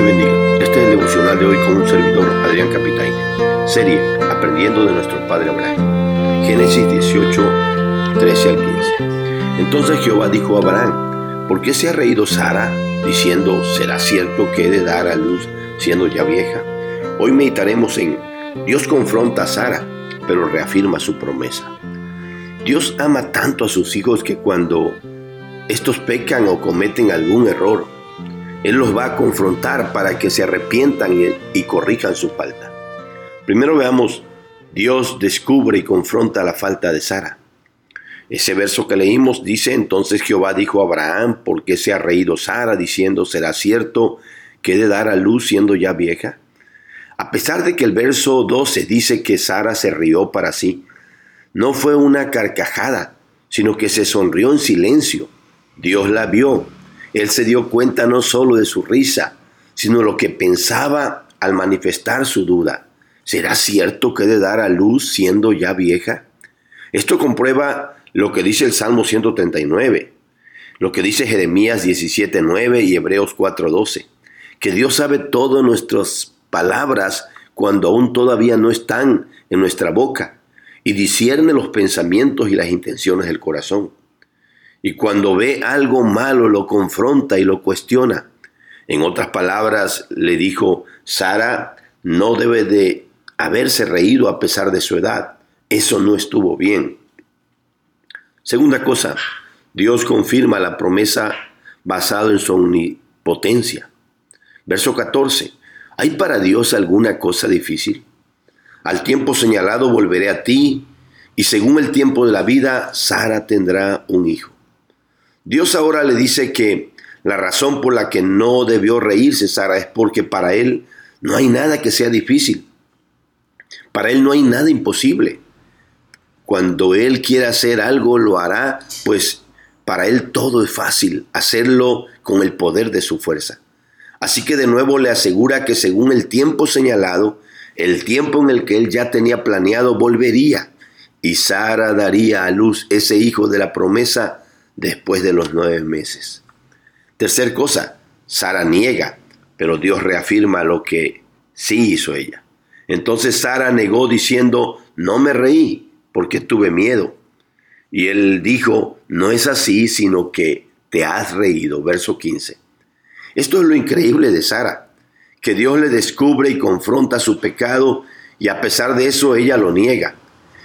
mañana de hoy con un servidor, Adrián Capitaine. Serie Aprendiendo de nuestro Padre Abraham. Génesis 18, 13 al 15. Entonces Jehová dijo a Abraham, ¿por qué se ha reído Sara diciendo, ¿será cierto que he de dar a luz siendo ya vieja? Hoy meditaremos en Dios confronta a Sara, pero reafirma su promesa. Dios ama tanto a sus hijos que cuando estos pecan o cometen algún error, Él los va a confrontar para que se arrepientan y, corrijan su falta. Primero veamos, Dios descubre y confronta la falta de Sara. Ese verso que leímos dice, entonces Jehová dijo a Abraham, ¿por qué se ha reído Sara diciendo, ¿será cierto que he de dar a luz siendo ya vieja? A pesar de que el verso 12 dice que Sara se rió para sí, no fue una carcajada, sino que se sonrió en silencio. Dios la vio. Él se dio cuenta no solo de su risa, sino lo que pensaba al manifestar su duda. ¿Será cierto que de dar a luz siendo ya vieja? Esto comprueba lo que dice el Salmo 139, lo que dice Jeremías 17.9 y Hebreos 4.12, que Dios sabe todo nuestras palabras cuando aún todavía no están en nuestra boca y discierne los pensamientos y las intenciones del corazón. Y cuando ve algo malo lo confronta y lo cuestiona. En otras palabras, le dijo, Sara no debe de haberse reído a pesar de su edad. Eso no estuvo bien. Segunda cosa, Dios confirma la promesa basado en su omnipotencia. Verso 14. ¿Hay para Dios alguna cosa difícil? Al tiempo señalado volveré a ti, y según el tiempo de la vida, Sara tendrá un hijo. Dios ahora le dice que la razón por la que no debió reírse Sara es porque para él no hay nada que sea difícil. Para él no hay nada imposible. Cuando él quiera hacer algo, lo hará, pues para él todo es fácil, hacerlo con el poder de su fuerza. Así que de nuevo le asegura que según el tiempo señalado, el tiempo en el que él ya tenía planeado volvería y Sara daría a luz ese hijo de la promesa después de los nueve meses. Tercer cosa, Sara niega, pero Dios reafirma lo que sí hizo ella. Entonces Sara negó diciendo, no me reí porque tuve miedo. Y él dijo, no es así, sino que te has reído. Verso 15. Esto es lo increíble de Sara que Dios le descubre y confronta su pecado y a pesar de eso ella lo niega.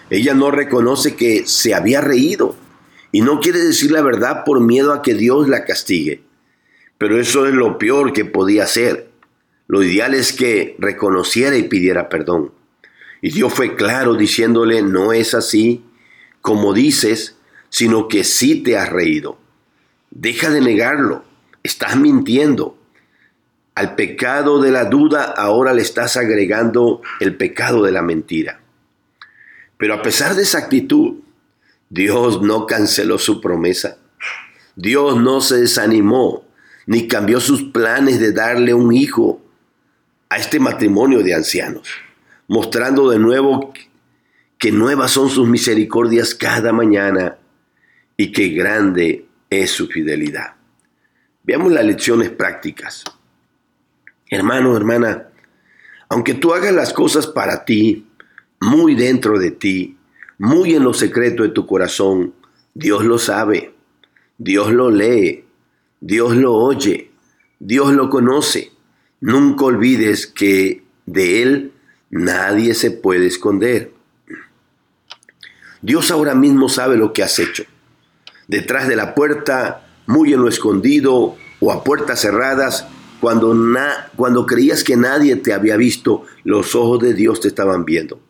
Ella no reconoce que se había reído y no quiere decir la verdad por miedo a que Dios la castigue. Pero eso es lo peor que podía hacer. Lo ideal es que reconociera y pidiera perdón. Y Dios fue claro diciéndole, no es así como dices, sino que sí te has reído. Deja de negarlo, estás mintiendo. Al pecado de la duda ahora le estás agregando el pecado de la mentira. Pero a pesar de esa actitud, Dios no canceló su promesa. Dios no se desanimó ni cambió sus planes de darle un hijo a este matrimonio de ancianos, mostrando de nuevo que nuevas son sus misericordias cada mañana y que grande es su fidelidad. Veamos las lecciones prácticas. Hermano, hermana, aunque tú hagas las cosas para ti, muy dentro de ti, muy en lo secreto de tu corazón, Dios lo sabe, Dios lo lee, Dios lo oye, Dios lo conoce. Nunca olvides que de Él nadie se puede esconder. Dios ahora mismo sabe lo que has hecho. Detrás de la puerta, muy en lo escondido o a puertas cerradas, cuando, cuando creías que nadie te había visto, los ojos de Dios te estaban viendo.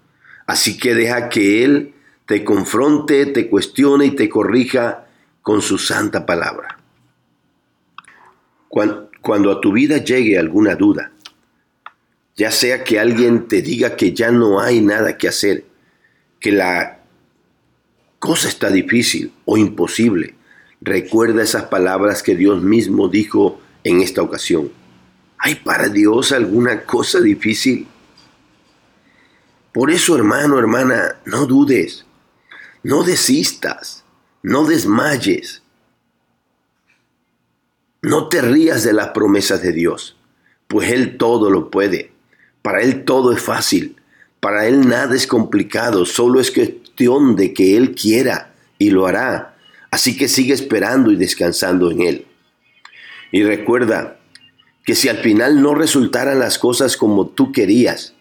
Así que deja que Él te confronte, te cuestione y te corrija con su santa palabra. Cuando, a tu vida llegue alguna duda, ya sea que alguien te diga que ya no hay nada que hacer, que la cosa está difícil o imposible, recuerda esas palabras que Dios mismo dijo en esta ocasión. ¿Hay para Dios alguna cosa difícil? Por eso, hermano, hermana, no dudes, no desistas, no desmayes, no te rías de las promesas de Dios, pues Él todo lo puede. Para Él todo es fácil. Para Él nada es complicado. Solo es cuestión de que Él quiera y lo hará. Así que sigue esperando y descansando en Él. Y recuerda que si al final no resultaran las cosas como tú querías,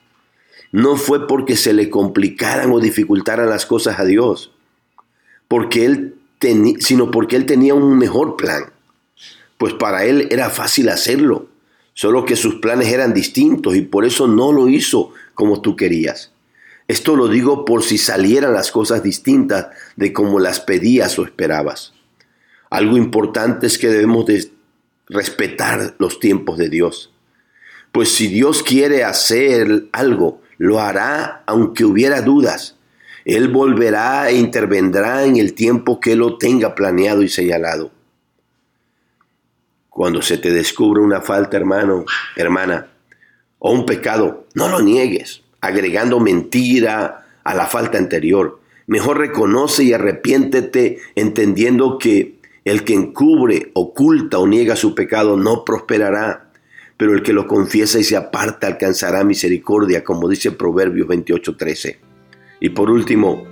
no fue porque se le complicaran o dificultaran las cosas a Dios, porque él sino porque Él tenía un mejor plan. Pues para Él era fácil hacerlo, solo que sus planes eran distintos y por eso no lo hizo como tú querías. Esto lo digo por si salieran las cosas distintas de como las pedías o esperabas. Algo importante es que debemos de respetar los tiempos de Dios. Pues si Dios quiere hacer algo, lo hará aunque hubiera dudas. Él volverá e intervendrá en el tiempo que lo tenga planeado y señalado. Cuando se te descubre una falta, hermano, hermana, o un pecado, no lo niegues agregando mentira a la falta anterior. Mejor reconoce y arrepiéntete entendiendo que el que encubre, oculta o niega su pecado no prosperará, pero el que lo confiesa y se aparta alcanzará misericordia, como dice Proverbios 28:13. Y por último,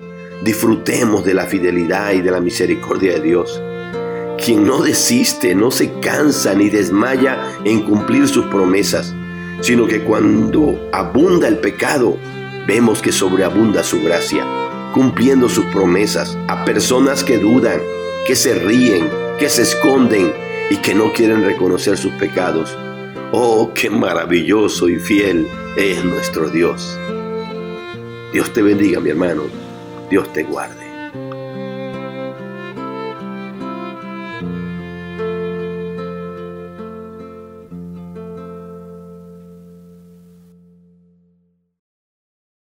disfrutemos de la fidelidad y de la misericordia de Dios. Quien no desiste, no se cansa ni desmaya en cumplir sus promesas sino que cuando abunda el pecado, vemos que sobreabunda su gracia, cumpliendo sus promesas a personas que dudan, que se ríen, que se esconden y que no quieren reconocer sus pecados. Oh, qué maravilloso y fiel es nuestro Dios. Dios te bendiga, mi hermano. Dios te guarde.